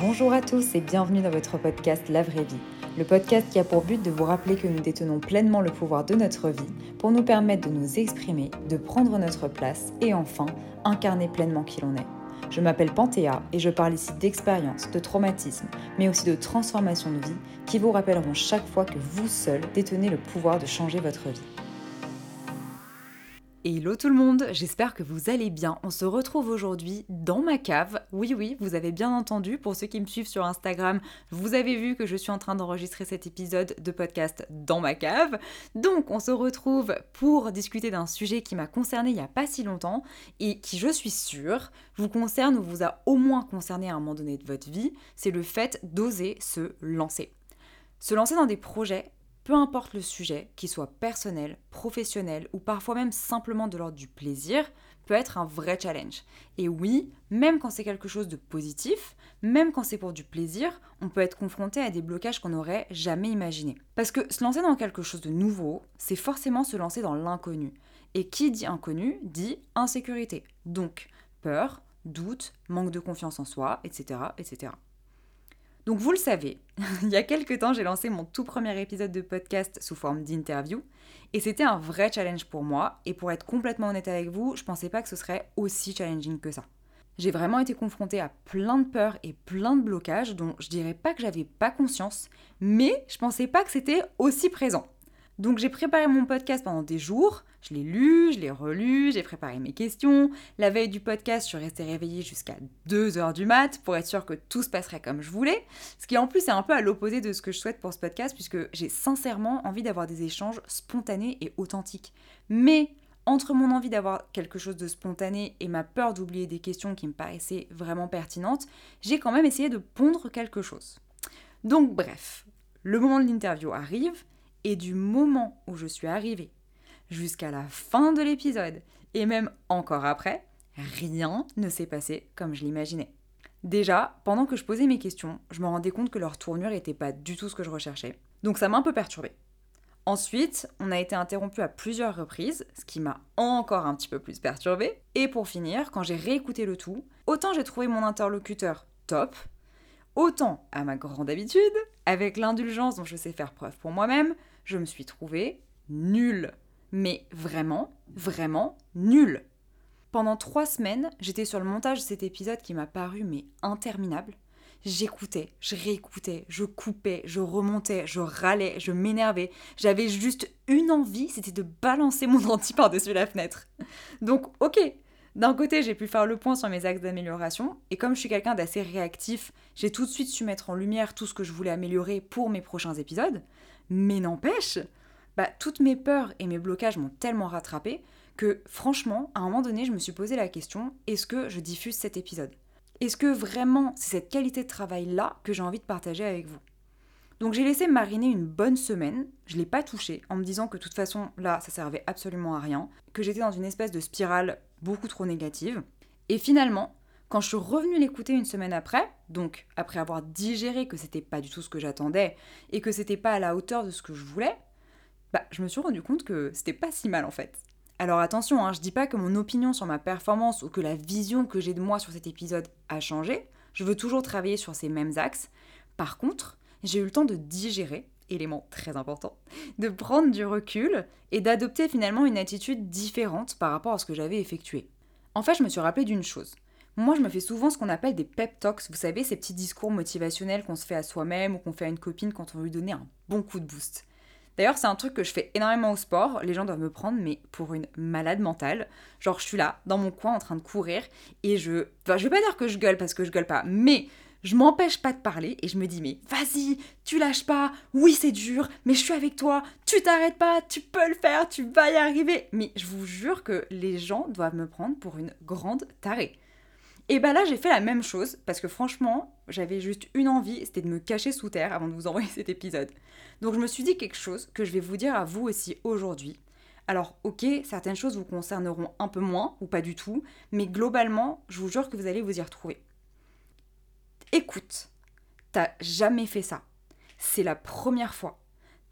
Bonjour à tous et bienvenue dans votre podcast La vraie vie. Le podcast qui a pour but de vous rappeler que nous détenons pleinement le pouvoir de notre vie pour nous permettre de nous exprimer, de prendre notre place et enfin incarner pleinement qui l'on est. Je m'appelle Panthéa et je parle ici d'expériences, de traumatismes, mais aussi de transformations de vie qui vous rappelleront chaque fois que vous seul détenez le pouvoir de changer votre vie. Hello tout le monde, j'espère que vous allez bien. On se retrouve aujourd'hui dans ma cave. Oui oui, vous avez bien entendu, pour ceux qui me suivent sur Instagram, vous avez vu que je suis en train d'enregistrer cet épisode de podcast dans ma cave. Donc on se retrouve pour discuter d'un sujet qui m'a concerné il n'y a pas si longtemps et qui je suis sûre vous concerne ou vous a au moins concerné à un moment donné de votre vie, c'est le fait d'oser se lancer. Se lancer dans des projets peu importe le sujet, qu'il soit personnel, professionnel ou parfois même simplement de l'ordre du plaisir, peut être un vrai challenge. Et oui, même quand c'est quelque chose de positif, même quand c'est pour du plaisir, on peut être confronté à des blocages qu'on n'aurait jamais imaginés. Parce que se lancer dans quelque chose de nouveau, c'est forcément se lancer dans l'inconnu. Et qui dit inconnu dit insécurité. Donc peur, doute, manque de confiance en soi, etc. etc. Donc vous le savez, il y a quelques temps, j'ai lancé mon tout premier épisode de podcast sous forme d'interview. Et c'était un vrai challenge pour moi. Et pour être complètement honnête avec vous, je pensais pas que ce serait aussi challenging que ça. J'ai vraiment été confrontée à plein de peurs et plein de blocages dont je dirais pas que j'avais pas conscience, mais je pensais pas que c'était aussi présent. Donc j'ai préparé mon podcast pendant des jours, je l'ai lu, je l'ai relu, j'ai préparé mes questions. La veille du podcast, je suis restée réveillée jusqu'à 2h du mat pour être sûre que tout se passerait comme je voulais. Ce qui en plus est un peu à l'opposé de ce que je souhaite pour ce podcast puisque j'ai sincèrement envie d'avoir des échanges spontanés et authentiques. Mais entre mon envie d'avoir quelque chose de spontané et ma peur d'oublier des questions qui me paraissaient vraiment pertinentes, j'ai quand même essayé de pondre quelque chose. Donc bref, le moment de l'interview arrive et du moment où je suis arrivée jusqu'à la fin de l'épisode, et même encore après, rien ne s'est passé comme je l'imaginais. Déjà, pendant que je posais mes questions, je me rendais compte que leur tournure n'était pas du tout ce que je recherchais. Donc ça m'a un peu perturbée. Ensuite, on a été interrompu à plusieurs reprises, ce qui m'a encore un petit peu plus perturbée. Et pour finir, quand j'ai réécouté le tout, autant j'ai trouvé mon interlocuteur top, autant, à ma grande habitude, avec l'indulgence dont je sais faire preuve pour moi-même, je me suis trouvée nulle. Mais vraiment, vraiment nulle. Pendant trois semaines, j'étais sur le montage de cet épisode qui m'a paru mais interminable. J'écoutais, je réécoutais, je coupais, je remontais, je râlais, je m'énervais. J'avais juste une envie, c'était de balancer mon denti par-dessus la fenêtre. Donc, ok, d'un côté, j'ai pu faire le point sur mes axes d'amélioration, et comme je suis quelqu'un d'assez réactif, j'ai tout de suite su mettre en lumière tout ce que je voulais améliorer pour mes prochains épisodes. Mais n'empêche, bah, toutes mes peurs et mes blocages m'ont tellement rattrapé que franchement, à un moment donné, je me suis posé la question, est-ce que je diffuse cet épisode? Est-ce que vraiment c'est cette qualité de travail-là que j'ai envie de partager avec vous? Donc j'ai laissé mariner une bonne semaine, je l'ai pas touché en me disant que de toute façon là ça servait absolument à rien, que j'étais dans une espèce de spirale beaucoup trop négative. Et finalement, quand je suis revenue l'écouter une semaine après, donc après avoir digéré que c'était pas du tout ce que j'attendais et que c'était pas à la hauteur de ce que je voulais, bah, je me suis rendu compte que c'était pas si mal en fait. Alors attention, hein, je dis pas que mon opinion sur ma performance ou que la vision que j'ai de moi sur cet épisode a changé. Je veux toujours travailler sur ces mêmes axes. Par contre, j'ai eu le temps de digérer, élément très important, de prendre du recul et d'adopter finalement une attitude différente par rapport à ce que j'avais effectué. En fait, je me suis rappelé d'une chose. Moi, je me fais souvent ce qu'on appelle des pep talks, vous savez, ces petits discours motivationnels qu'on se fait à soi-même ou qu'on fait à une copine quand on lui donner un bon coup de boost. D'ailleurs, c'est un truc que je fais énormément au sport. Les gens doivent me prendre, mais pour une malade mentale. Genre, je suis là, dans mon coin, en train de courir, et je. Enfin, je vais pas dire que je gueule parce que je gueule pas, mais je m'empêche pas de parler et je me dis, mais vas-y, tu lâches pas, oui, c'est dur, mais je suis avec toi, tu t'arrêtes pas, tu peux le faire, tu vas y arriver. Mais je vous jure que les gens doivent me prendre pour une grande tarée. Et bah là, j'ai fait la même chose parce que franchement, j'avais juste une envie, c'était de me cacher sous terre avant de vous envoyer cet épisode. Donc je me suis dit quelque chose que je vais vous dire à vous aussi aujourd'hui. Alors ok, certaines choses vous concerneront un peu moins ou pas du tout, mais globalement, je vous jure que vous allez vous y retrouver. Écoute, t'as jamais fait ça. C'est la première fois.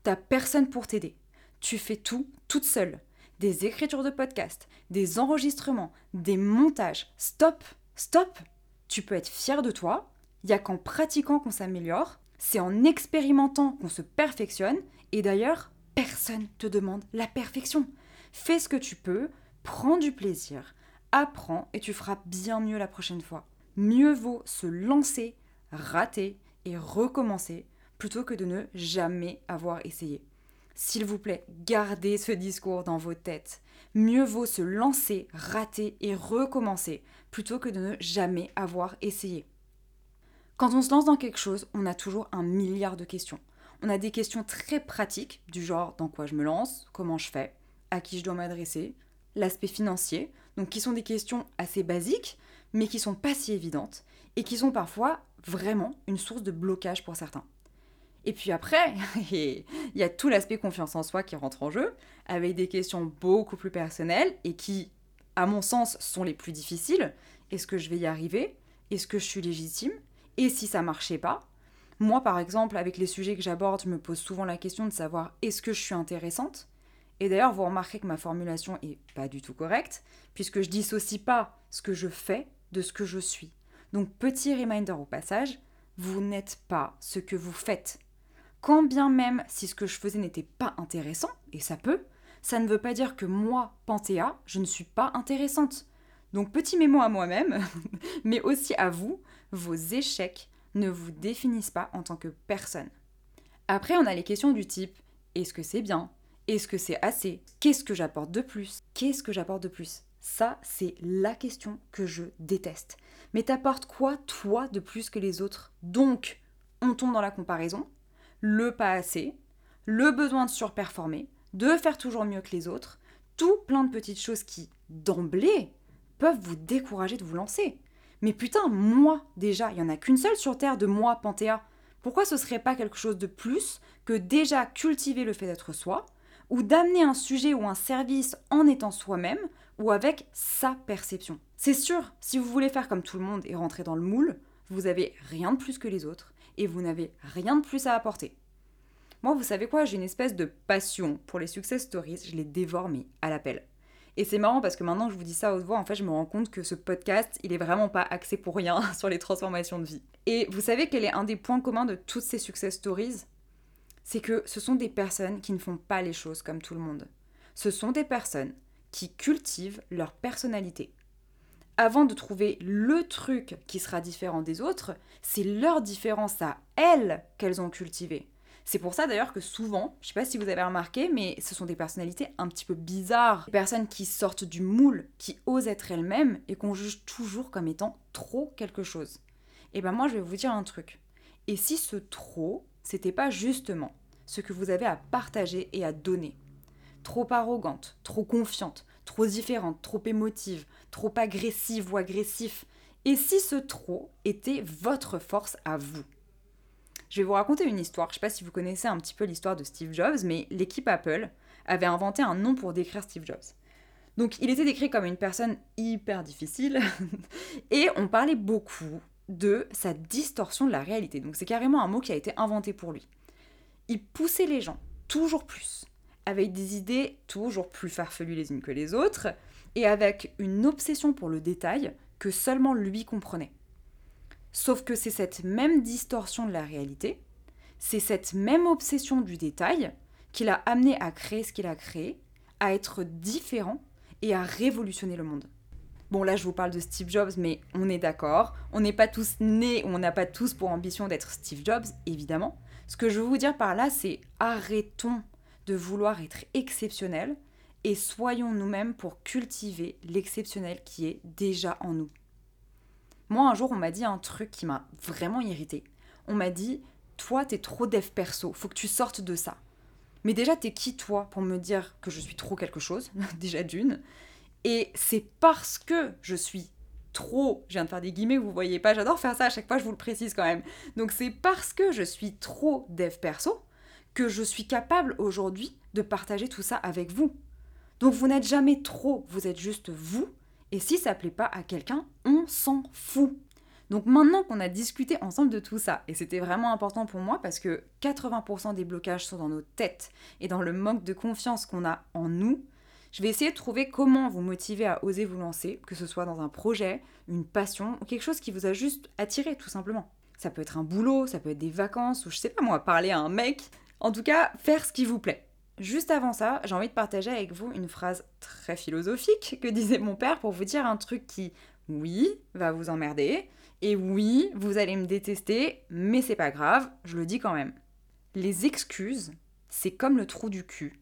T'as personne pour t'aider. Tu fais tout toute seule. Des écritures de podcast, des enregistrements, des montages. Stop Stop Tu peux être fier de toi, Il n'y a qu'en pratiquant qu'on s'améliore, c'est en expérimentant qu'on se perfectionne, et d'ailleurs, personne te demande la perfection. Fais ce que tu peux, prends du plaisir, apprends et tu feras bien mieux la prochaine fois. Mieux vaut se lancer, rater et recommencer plutôt que de ne jamais avoir essayé. S'il vous plaît, gardez ce discours dans vos têtes. Mieux vaut se lancer, rater et recommencer plutôt que de ne jamais avoir essayé. Quand on se lance dans quelque chose, on a toujours un milliard de questions. On a des questions très pratiques, du genre dans quoi je me lance, comment je fais, à qui je dois m'adresser, l'aspect financier, donc qui sont des questions assez basiques, mais qui sont pas si évidentes, et qui sont parfois vraiment une source de blocage pour certains. Et puis après, il y a tout l'aspect confiance en soi qui rentre en jeu, avec des questions beaucoup plus personnelles et qui, à mon sens, sont les plus difficiles. Est-ce que je vais y arriver? Est-ce que je suis légitime? Et si ça marchait pas? Moi, par exemple, avec les sujets que j'aborde, je me pose souvent la question de savoir est-ce que je suis intéressante? Et d'ailleurs, vous remarquerez que ma formulation est pas du tout correcte, puisque je dissocie pas ce que je fais de ce que je suis. Donc, petit reminder au passage, vous n'êtes pas ce que vous faites quand bien même si ce que je faisais n'était pas intéressant, et ça peut, ça ne veut pas dire que moi, Panthéa, je ne suis pas intéressante. Donc petit mémo à moi-même, mais aussi à vous, vos échecs ne vous définissent pas en tant que personne. Après, on a les questions du type est-ce que c'est bien? Est-ce que c'est assez? Qu'est-ce que j'apporte de plus? Qu'est-ce que j'apporte de plus? Ça, c'est la question que je déteste. Mais t'apportes quoi, toi, de plus que les autres? Donc, on tombe dans la comparaison, le pas assez, le besoin de surperformer, de faire toujours mieux que les autres, tout plein de petites choses qui, d'emblée, peuvent vous décourager de vous lancer. Mais putain, moi, déjà, il n'y en a qu'une seule sur Terre de moi, Panthéa. Pourquoi ce serait pas quelque chose de plus que déjà cultiver le fait d'être soi, ou d'amener un sujet ou un service en étant soi-même, ou avec sa perception? C'est sûr, si vous voulez faire comme tout le monde et rentrer dans le moule, vous avez rien de plus que les autres, et vous n'avez rien de plus à apporter. Moi, vous savez quoi, j'ai une espèce de passion pour les success stories, je les dévore mais à l'appel. Et c'est marrant parce que maintenant que je vous dis ça haute voix, en fait, je me rends compte que ce podcast, il est vraiment pas axé pour rien sur les transformations de vie. Et vous savez quel est un des points communs de toutes ces success stories? C'est que ce sont des personnes qui ne font pas les choses comme tout le monde. Ce sont des personnes qui cultivent leur personnalité avant de trouver le truc qui sera différent des autres, c'est leur différence à elles qu'elles ont cultivée. C'est pour ça d'ailleurs que souvent, je sais pas si vous avez remarqué, mais ce sont des personnalités un petit peu bizarres, des personnes qui sortent du moule, qui osent être elles-mêmes et qu'on juge toujours comme étant trop quelque chose. Et ben moi je vais vous dire un truc. Et si ce trop, c'était pas justement ce que vous avez à partager et à donner? Trop arrogante, trop confiante, trop différente, trop émotive, trop agressive ou agressif Et si ce trop était votre force à vous? Je vais vous raconter une histoire. Je ne sais pas si vous connaissez un petit peu l'histoire de Steve Jobs, mais l'équipe Apple avait inventé un nom pour décrire Steve Jobs. Donc il était décrit comme une personne hyper difficile et on parlait beaucoup de sa distorsion de la réalité. Donc c'est carrément un mot qui a été inventé pour lui. Il poussait les gens toujours plus avec des idées toujours plus farfelues les unes que les autres, et avec une obsession pour le détail que seulement lui comprenait. Sauf que c'est cette même distorsion de la réalité, c'est cette même obsession du détail qui l'a amené à créer ce qu'il a créé, à être différent et à révolutionner le monde. Bon là je vous parle de Steve Jobs, mais on est d'accord, on n'est pas tous nés, on n'a pas tous pour ambition d'être Steve Jobs, évidemment. Ce que je veux vous dire par là, c'est arrêtons de vouloir être exceptionnel et soyons nous-mêmes pour cultiver l'exceptionnel qui est déjà en nous. Moi, un jour, on m'a dit un truc qui m'a vraiment irrité. On m'a dit Toi, t'es trop dev perso, faut que tu sortes de ça. Mais déjà, t'es qui, toi, pour me dire que je suis trop quelque chose Déjà d'une? Et c'est parce que je suis trop, je viens de faire des guillemets, vous voyez pas, j'adore faire ça à chaque fois, je vous le précise quand même. Donc c'est parce que je suis trop dev perso que je suis capable aujourd'hui de partager tout ça avec vous. Donc vous n'êtes jamais trop, vous êtes juste vous. Et si ça plaît pas à quelqu'un, on s'en fout. Donc maintenant qu'on a discuté ensemble de tout ça, et c'était vraiment important pour moi parce que 80% des blocages sont dans nos têtes et dans le manque de confiance qu'on a en nous, je vais essayer de trouver comment vous motiver à oser vous lancer, que ce soit dans un projet, une passion ou quelque chose qui vous a juste attiré tout simplement. ça peut être un boulot, ça peut être des vacances, ou je sais pas moi, parler à un mec. En tout cas, faire ce qui vous plaît. Juste avant ça, j'ai envie de partager avec vous une phrase très philosophique que disait mon père pour vous dire un truc qui, oui, va vous emmerder, et oui, vous allez me détester, mais c'est pas grave, je le dis quand même. Les excuses, c'est comme le trou du cul.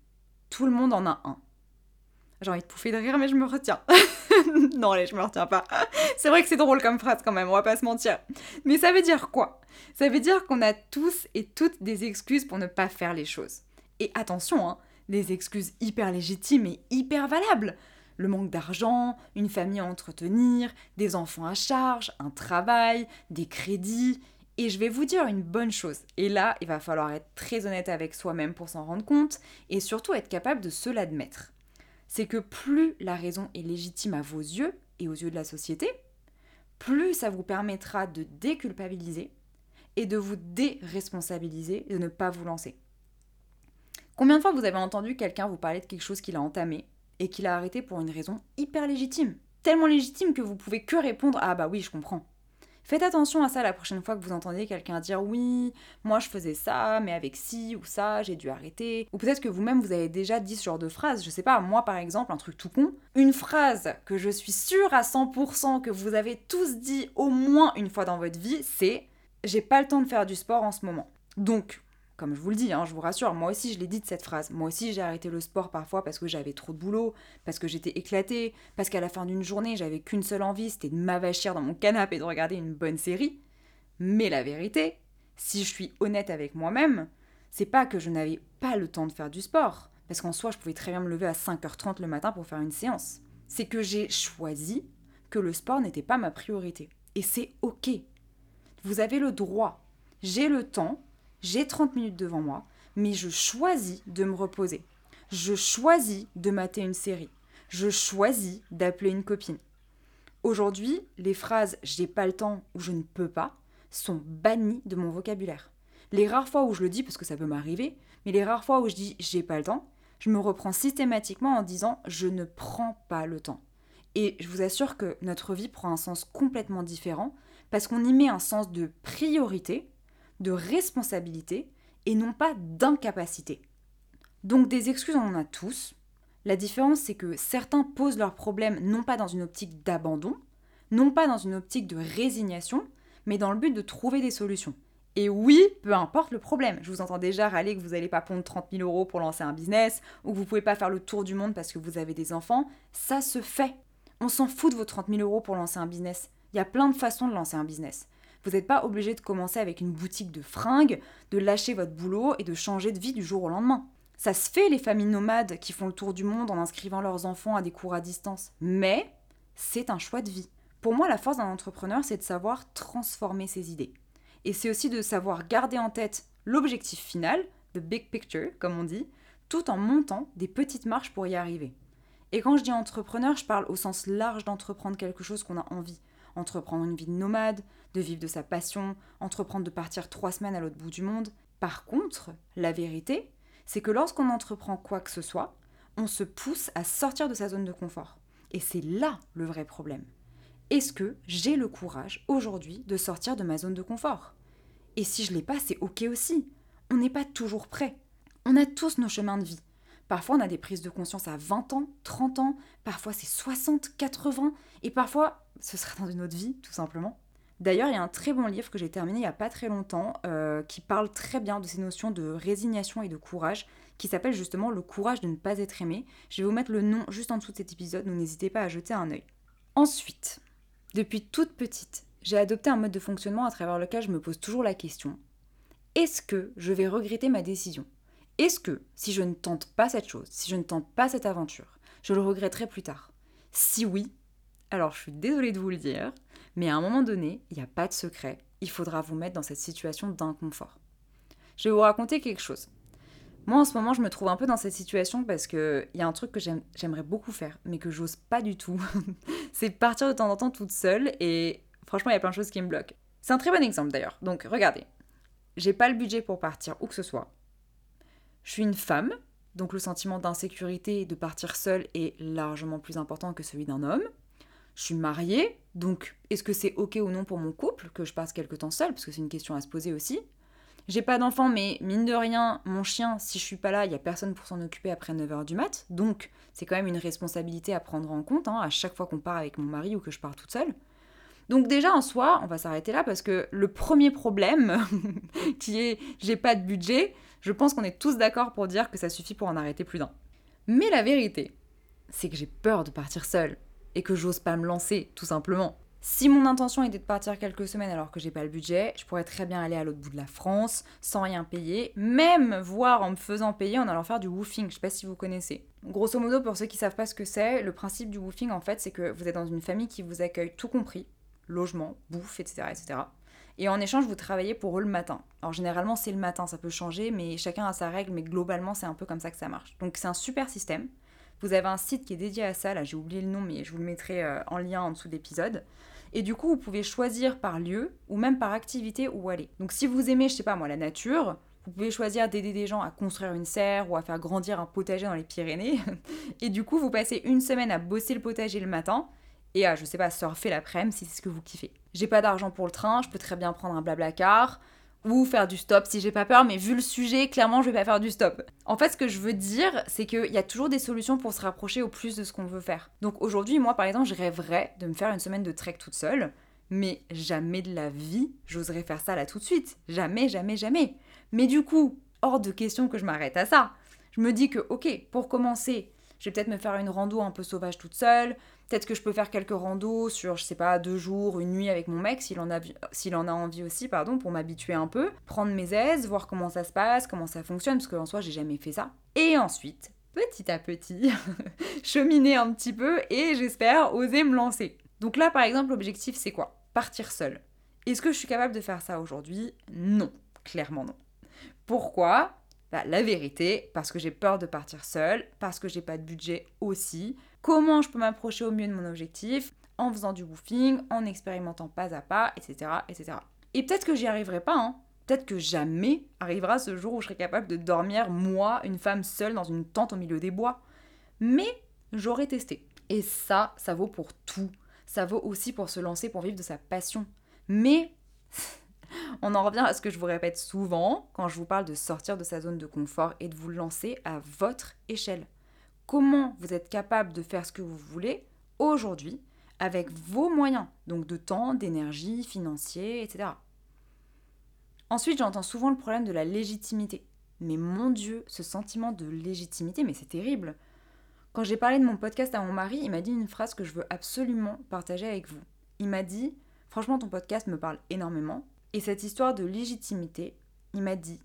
Tout le monde en a un. J'ai envie de pouffer de rire, mais je me retiens. non, allez, je me retiens pas. C'est vrai que c'est drôle comme phrase quand même, on va pas se mentir. Mais ça veut dire quoi? Ça veut dire qu'on a tous et toutes des excuses pour ne pas faire les choses. Et attention, hein, des excuses hyper légitimes et hyper valables. Le manque d'argent, une famille à entretenir, des enfants à charge, un travail, des crédits. Et je vais vous dire une bonne chose. Et là, il va falloir être très honnête avec soi-même pour s'en rendre compte et surtout être capable de se l'admettre. C'est que plus la raison est légitime à vos yeux et aux yeux de la société, plus ça vous permettra de déculpabiliser et de vous déresponsabiliser de ne pas vous lancer. Combien de fois vous avez entendu quelqu'un vous parler de quelque chose qu'il a entamé et qu'il a arrêté pour une raison hyper légitime? Tellement légitime que vous pouvez que répondre Ah bah oui, je comprends. Faites attention à ça la prochaine fois que vous entendez quelqu'un dire oui, moi je faisais ça, mais avec ci ou ça, j'ai dû arrêter. Ou peut-être que vous-même vous avez déjà dit ce genre de phrase, je sais pas, moi par exemple, un truc tout con. Une phrase que je suis sûre à 100% que vous avez tous dit au moins une fois dans votre vie, c'est j'ai pas le temps de faire du sport en ce moment. Donc, comme je vous le dis, hein, je vous rassure, moi aussi je l'ai dit de cette phrase. Moi aussi j'ai arrêté le sport parfois parce que j'avais trop de boulot, parce que j'étais éclatée, parce qu'à la fin d'une journée j'avais qu'une seule envie, c'était de m'avachir dans mon canapé et de regarder une bonne série. Mais la vérité, si je suis honnête avec moi-même, c'est pas que je n'avais pas le temps de faire du sport, parce qu'en soi je pouvais très bien me lever à 5h30 le matin pour faire une séance. C'est que j'ai choisi que le sport n'était pas ma priorité. Et c'est ok. Vous avez le droit. J'ai le temps j'ai 30 minutes devant moi, mais je choisis de me reposer. Je choisis de mater une série. Je choisis d'appeler une copine. Aujourd'hui, les phrases j'ai pas le temps ou je ne peux pas sont bannies de mon vocabulaire. Les rares fois où je le dis, parce que ça peut m'arriver, mais les rares fois où je dis j'ai pas le temps, je me reprends systématiquement en disant je ne prends pas le temps. Et je vous assure que notre vie prend un sens complètement différent parce qu'on y met un sens de priorité de responsabilité et non pas d'incapacité. Donc des excuses, on en a tous. La différence, c'est que certains posent leurs problèmes non pas dans une optique d'abandon, non pas dans une optique de résignation, mais dans le but de trouver des solutions. Et oui, peu importe le problème. Je vous entends déjà râler que vous n'allez pas pondre 30 000 euros pour lancer un business, ou que vous ne pouvez pas faire le tour du monde parce que vous avez des enfants. Ça se fait. On s'en fout de vos 30 000 euros pour lancer un business. Il y a plein de façons de lancer un business. Vous n'êtes pas obligé de commencer avec une boutique de fringues, de lâcher votre boulot et de changer de vie du jour au lendemain. Ça se fait les familles nomades qui font le tour du monde en inscrivant leurs enfants à des cours à distance. Mais c'est un choix de vie. Pour moi, la force d'un entrepreneur, c'est de savoir transformer ses idées. Et c'est aussi de savoir garder en tête l'objectif final, the big picture, comme on dit, tout en montant des petites marches pour y arriver. Et quand je dis entrepreneur, je parle au sens large d'entreprendre quelque chose qu'on a envie, entreprendre une vie de nomade, de vivre de sa passion, entreprendre de partir trois semaines à l'autre bout du monde. Par contre, la vérité, c'est que lorsqu'on entreprend quoi que ce soit, on se pousse à sortir de sa zone de confort. Et c'est là le vrai problème. Est-ce que j'ai le courage aujourd'hui de sortir de ma zone de confort? Et si je l'ai pas, c'est ok aussi. On n'est pas toujours prêt. On a tous nos chemins de vie. Parfois, on a des prises de conscience à 20 ans, 30 ans, parfois c'est 60, 80, et parfois, ce sera dans une autre vie, tout simplement. D'ailleurs, il y a un très bon livre que j'ai terminé il n'y a pas très longtemps euh, qui parle très bien de ces notions de résignation et de courage, qui s'appelle justement Le courage de ne pas être aimé. Je vais vous mettre le nom juste en dessous de cet épisode, donc n'hésitez pas à jeter un œil. Ensuite, depuis toute petite, j'ai adopté un mode de fonctionnement à travers lequel je me pose toujours la question est-ce que je vais regretter ma décision? Est-ce que si je ne tente pas cette chose, si je ne tente pas cette aventure, je le regretterai plus tard? Si oui, alors je suis désolée de vous le dire, mais à un moment donné, il n'y a pas de secret, il faudra vous mettre dans cette situation d'inconfort. Je vais vous raconter quelque chose. Moi en ce moment, je me trouve un peu dans cette situation parce qu'il y a un truc que j'aimerais beaucoup faire, mais que j'ose pas du tout. c'est partir de temps en temps toute seule et franchement, il y a plein de choses qui me bloquent. C'est un très bon exemple d'ailleurs. Donc regardez, j'ai pas le budget pour partir où que ce soit. Je suis une femme, donc le sentiment d'insécurité de partir seule est largement plus important que celui d'un homme. Je suis mariée, Donc, est-ce que c'est ok ou non pour mon couple que je passe quelque temps seule Parce que c'est une question à se poser aussi. J'ai pas d'enfant, mais mine de rien, mon chien, si je suis pas là, il y a personne pour s'en occuper après 9h du mat. Donc, c'est quand même une responsabilité à prendre en compte hein, à chaque fois qu'on part avec mon mari ou que je pars toute seule. Donc déjà en soi, on va s'arrêter là parce que le premier problème, qui est j'ai pas de budget, je pense qu'on est tous d'accord pour dire que ça suffit pour en arrêter plus d'un. Mais la vérité, c'est que j'ai peur de partir seule et que j'ose pas me lancer, tout simplement. Si mon intention était de partir quelques semaines alors que j'ai pas le budget, je pourrais très bien aller à l'autre bout de la France sans rien payer, même voire en me faisant payer en allant faire du woofing. Je sais pas si vous connaissez. Grosso modo, pour ceux qui savent pas ce que c'est, le principe du woofing en fait, c'est que vous êtes dans une famille qui vous accueille tout compris, logement, bouffe, etc., etc. Et en échange, vous travaillez pour eux le matin. Alors généralement, c'est le matin, ça peut changer, mais chacun a sa règle, mais globalement, c'est un peu comme ça que ça marche. Donc c'est un super système. Vous avez un site qui est dédié à ça, là j'ai oublié le nom, mais je vous le mettrai euh, en lien en dessous de l'épisode. Et du coup, vous pouvez choisir par lieu ou même par activité où aller. Donc si vous aimez, je sais pas moi, la nature, vous pouvez choisir d'aider des gens à construire une serre ou à faire grandir un potager dans les Pyrénées. Et du coup, vous passez une semaine à bosser le potager le matin et à, je sais pas, surfer l'après-midi si c'est ce que vous kiffez. J'ai pas d'argent pour le train, je peux très bien prendre un blabla car ou faire du stop si j'ai pas peur, mais vu le sujet, clairement, je vais pas faire du stop. En fait, ce que je veux dire, c'est qu'il y a toujours des solutions pour se rapprocher au plus de ce qu'on veut faire. Donc aujourd'hui, moi, par exemple, je rêverais de me faire une semaine de trek toute seule, mais jamais de la vie, j'oserais faire ça là tout de suite. Jamais, jamais, jamais. Mais du coup, hors de question que je m'arrête à ça. Je me dis que, ok, pour commencer, je vais peut-être me faire une rando un peu sauvage toute seule, Peut-être que je peux faire quelques randos sur, je sais pas, deux jours, une nuit avec mon mec, s'il en a, envie aussi, pardon, pour m'habituer un peu. Prendre mes aises, voir comment ça se passe, comment ça fonctionne, parce qu'en soi, j'ai jamais fait ça. Et ensuite, petit à petit, cheminer un petit peu et j'espère oser me lancer. Donc là, par exemple, l'objectif, c'est quoi? Partir seul. Est-ce que je suis capable de faire ça aujourd'hui? Non, clairement non. Pourquoi? Bah, La vérité, parce que j'ai peur de partir seule, parce que j'ai pas de budget aussi, comment je peux m'approcher au mieux de mon objectif en faisant du woofing, en expérimentant pas à pas, etc. etc. Et peut-être que j'y arriverai pas, hein. Peut-être que jamais arrivera ce jour où je serai capable de dormir, moi, une femme seule, dans une tente au milieu des bois. Mais j'aurais testé. Et ça, ça vaut pour tout. Ça vaut aussi pour se lancer, pour vivre de sa passion. Mais on en revient à ce que je vous répète souvent quand je vous parle de sortir de sa zone de confort et de vous lancer à votre échelle comment vous êtes capable de faire ce que vous voulez aujourd'hui avec vos moyens, donc de temps, d'énergie, financier, etc. Ensuite, j'entends souvent le problème de la légitimité. Mais mon Dieu, ce sentiment de légitimité, mais c'est terrible. Quand j'ai parlé de mon podcast à mon mari, il m'a dit une phrase que je veux absolument partager avec vous. Il m'a dit, franchement, ton podcast me parle énormément. Et cette histoire de légitimité, il m'a dit,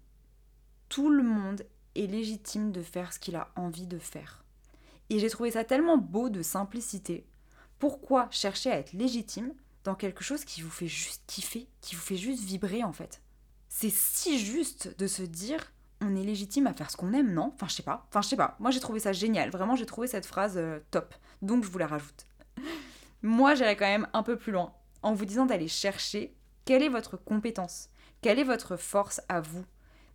tout le monde est légitime de faire ce qu'il a envie de faire. Et j'ai trouvé ça tellement beau de simplicité. Pourquoi chercher à être légitime dans quelque chose qui vous fait juste kiffer, qui vous fait juste vibrer en fait? C'est si juste de se dire on est légitime à faire ce qu'on aime, non? Enfin, je sais pas. Enfin, je sais pas. Moi, j'ai trouvé ça génial. Vraiment, j'ai trouvé cette phrase euh, top. Donc, je vous la rajoute. Moi, j'irais quand même un peu plus loin en vous disant d'aller chercher quelle est votre compétence, quelle est votre force à vous,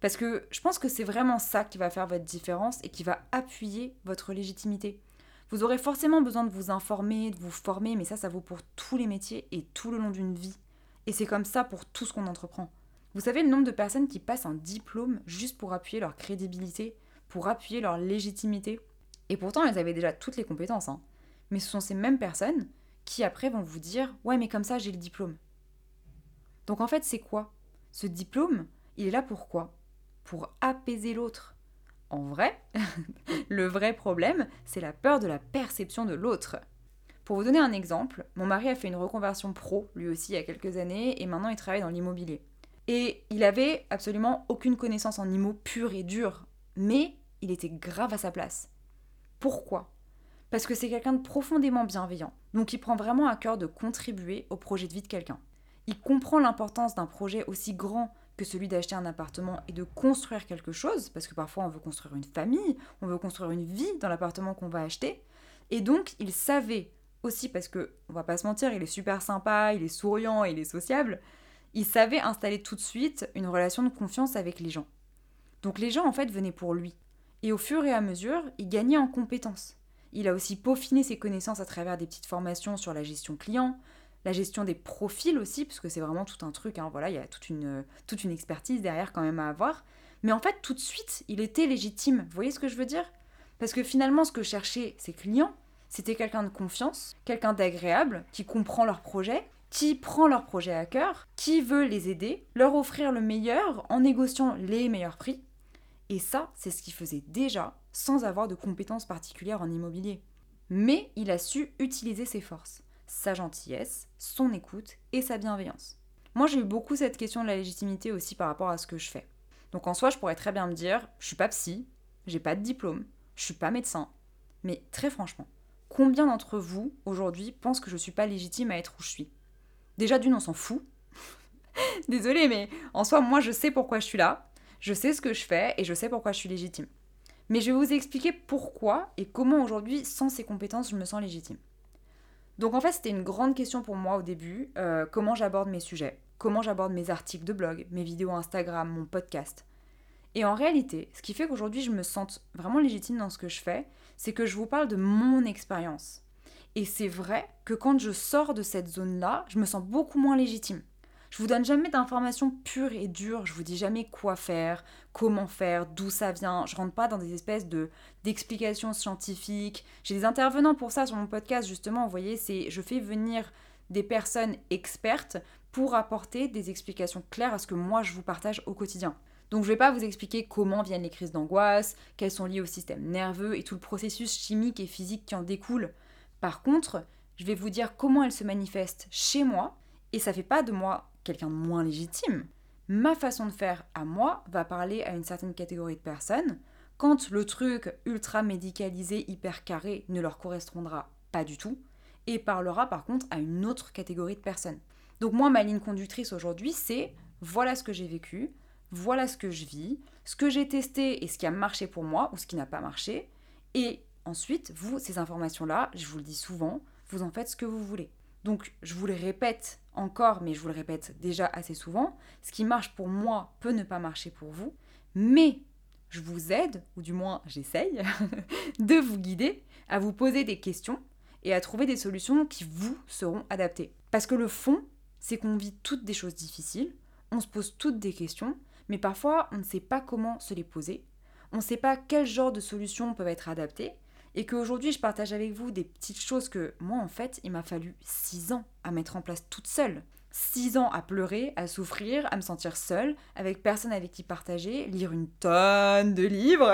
parce que je pense que c'est vraiment ça qui va faire votre différence et qui va appuyer votre légitimité. Vous aurez forcément besoin de vous informer, de vous former, mais ça, ça vaut pour tous les métiers et tout le long d'une vie. Et c'est comme ça pour tout ce qu'on entreprend. Vous savez le nombre de personnes qui passent un diplôme juste pour appuyer leur crédibilité, pour appuyer leur légitimité Et pourtant, elles avaient déjà toutes les compétences. Hein. Mais ce sont ces mêmes personnes qui après vont vous dire Ouais, mais comme ça, j'ai le diplôme. Donc en fait, c'est quoi? Ce diplôme, il est là pour quoi? Pour apaiser l'autre. En vrai, le vrai problème, c'est la peur de la perception de l'autre. Pour vous donner un exemple, mon mari a fait une reconversion pro, lui aussi, il y a quelques années, et maintenant il travaille dans l'immobilier. Et il avait absolument aucune connaissance en immo pur et dur, mais il était grave à sa place. Pourquoi? Parce que c'est quelqu'un de profondément bienveillant, donc il prend vraiment à cœur de contribuer au projet de vie de quelqu'un. Il comprend l'importance d'un projet aussi grand que celui d'acheter un appartement et de construire quelque chose, parce que parfois on veut construire une famille, on veut construire une vie dans l'appartement qu'on va acheter. Et donc il savait aussi, parce que on va pas se mentir, il est super sympa, il est souriant, il est sociable, il savait installer tout de suite une relation de confiance avec les gens. Donc les gens en fait venaient pour lui. Et au fur et à mesure, il gagnait en compétences. Il a aussi peaufiné ses connaissances à travers des petites formations sur la gestion client, la gestion des profils aussi, parce que c'est vraiment tout un truc, hein, voilà, il y a toute une, toute une expertise derrière quand même à avoir. Mais en fait, tout de suite, il était légitime. Vous voyez ce que je veux dire? Parce que finalement, ce que cherchaient ses clients, c'était quelqu'un de confiance, quelqu'un d'agréable, qui comprend leur projet, qui prend leur projet à cœur, qui veut les aider, leur offrir le meilleur en négociant les meilleurs prix. Et ça, c'est ce qu'il faisait déjà sans avoir de compétences particulières en immobilier. Mais il a su utiliser ses forces, sa gentillesse, son écoute et sa bienveillance. Moi, j'ai eu beaucoup cette question de la légitimité aussi par rapport à ce que je fais. Donc en soi, je pourrais très bien me dire, je suis pas psy, j'ai pas de diplôme, je suis pas médecin. Mais très franchement, combien d'entre vous aujourd'hui pensent que je suis pas légitime à être où je suis? Déjà d'une, on s'en fout. Désolée, mais en soi, moi, je sais pourquoi je suis là, je sais ce que je fais et je sais pourquoi je suis légitime. Mais je vais vous expliquer pourquoi et comment aujourd'hui, sans ces compétences, je me sens légitime. Donc en fait, c'était une grande question pour moi au début, euh, comment j'aborde mes sujets, comment j'aborde mes articles de blog, mes vidéos Instagram, mon podcast. Et en réalité, ce qui fait qu'aujourd'hui je me sente vraiment légitime dans ce que je fais, c'est que je vous parle de mon expérience. Et c'est vrai que quand je sors de cette zone-là, je me sens beaucoup moins légitime. Je vous donne jamais d'informations pures et dures, je vous dis jamais quoi faire, comment faire, d'où ça vient. Je rentre pas dans des espèces de d'explications scientifiques. J'ai des intervenants pour ça sur mon podcast justement, vous voyez, c'est je fais venir des personnes expertes pour apporter des explications claires à ce que moi je vous partage au quotidien. Donc je vais pas vous expliquer comment viennent les crises d'angoisse, qu'elles sont liées au système nerveux et tout le processus chimique et physique qui en découle. Par contre, je vais vous dire comment elles se manifestent chez moi et ça fait pas de moi quelqu'un de moins légitime. Ma façon de faire à moi va parler à une certaine catégorie de personnes quand le truc ultra médicalisé, hyper carré ne leur correspondra pas du tout et parlera par contre à une autre catégorie de personnes. Donc moi, ma ligne conductrice aujourd'hui, c'est voilà ce que j'ai vécu, voilà ce que je vis, ce que j'ai testé et ce qui a marché pour moi ou ce qui n'a pas marché. Et ensuite, vous, ces informations-là, je vous le dis souvent, vous en faites ce que vous voulez. Donc je vous le répète encore, mais je vous le répète déjà assez souvent, ce qui marche pour moi peut ne pas marcher pour vous, mais je vous aide, ou du moins j'essaye, de vous guider à vous poser des questions et à trouver des solutions qui vous seront adaptées. Parce que le fond, c'est qu'on vit toutes des choses difficiles, on se pose toutes des questions, mais parfois on ne sait pas comment se les poser, on ne sait pas quel genre de solutions peuvent être adaptées, et qu'aujourd'hui je partage avec vous des petites choses que moi en fait il m'a fallu 6 ans à mettre en place toute seule. 6 ans à pleurer, à souffrir, à me sentir seule, avec personne avec qui partager, lire une tonne de livres.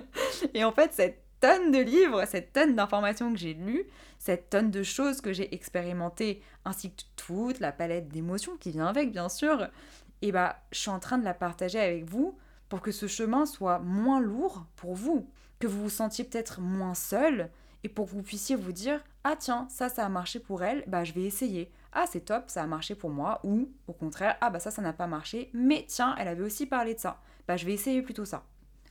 et en fait cette tonne de livres, cette tonne d'informations que j'ai lues, cette tonne de choses que j'ai expérimentées, ainsi que toute la palette d'émotions qui vient avec bien sûr, et bah je suis en train de la partager avec vous pour que ce chemin soit moins lourd pour vous que vous vous sentiez peut-être moins seul et pour que vous puissiez vous dire ah tiens ça ça a marché pour elle bah je vais essayer. Ah c'est top ça a marché pour moi. Ou au contraire ah bah ça ça n'a pas marché mais tiens elle avait aussi parlé de ça. Bah je vais essayer plutôt ça.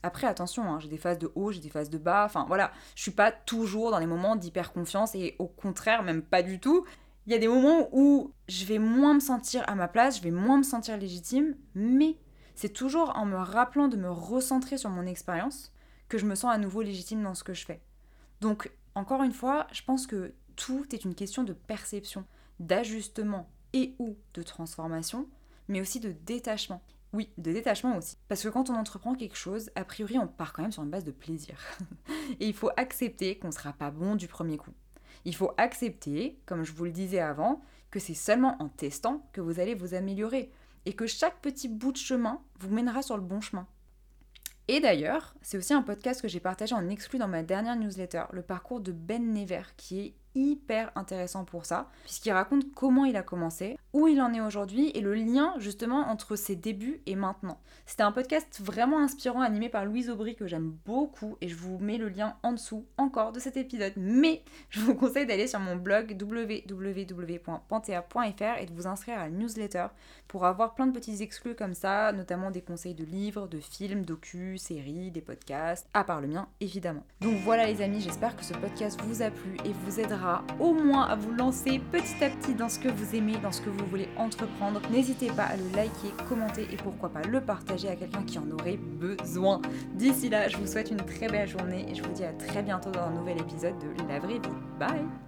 Après attention hein, j'ai des phases de haut j'ai des phases de bas enfin voilà. Je suis pas toujours dans les moments d'hyper confiance et au contraire même pas du tout. Il y a des moments où je vais moins me sentir à ma place je vais moins me sentir légitime mais c'est toujours en me rappelant de me recentrer sur mon expérience que je me sens à nouveau légitime dans ce que je fais. Donc, encore une fois, je pense que tout est une question de perception, d'ajustement et ou de transformation, mais aussi de détachement. Oui, de détachement aussi. Parce que quand on entreprend quelque chose, a priori, on part quand même sur une base de plaisir. et il faut accepter qu'on ne sera pas bon du premier coup. Il faut accepter, comme je vous le disais avant, que c'est seulement en testant que vous allez vous améliorer et que chaque petit bout de chemin vous mènera sur le bon chemin. Et d'ailleurs, c'est aussi un podcast que j'ai partagé en exclu dans ma dernière newsletter, le parcours de Ben Never, qui est hyper intéressant pour ça, puisqu'il raconte comment il a commencé, où il en est aujourd'hui et le lien justement entre ses débuts et maintenant. C'était un podcast vraiment inspirant animé par Louise Aubry que j'aime beaucoup et je vous mets le lien en dessous encore de cet épisode. Mais je vous conseille d'aller sur mon blog www.panthea.fr et de vous inscrire à la newsletter pour avoir plein de petits exclus comme ça, notamment des conseils de livres, de films, docus, séries, des podcasts, à part le mien évidemment. Donc voilà les amis, j'espère que ce podcast vous a plu et vous au moins à vous lancer petit à petit dans ce que vous aimez, dans ce que vous voulez entreprendre. N'hésitez pas à le liker, commenter et pourquoi pas le partager à quelqu'un qui en aurait besoin. D'ici là, je vous souhaite une très belle journée et je vous dis à très bientôt dans un nouvel épisode de La. Bye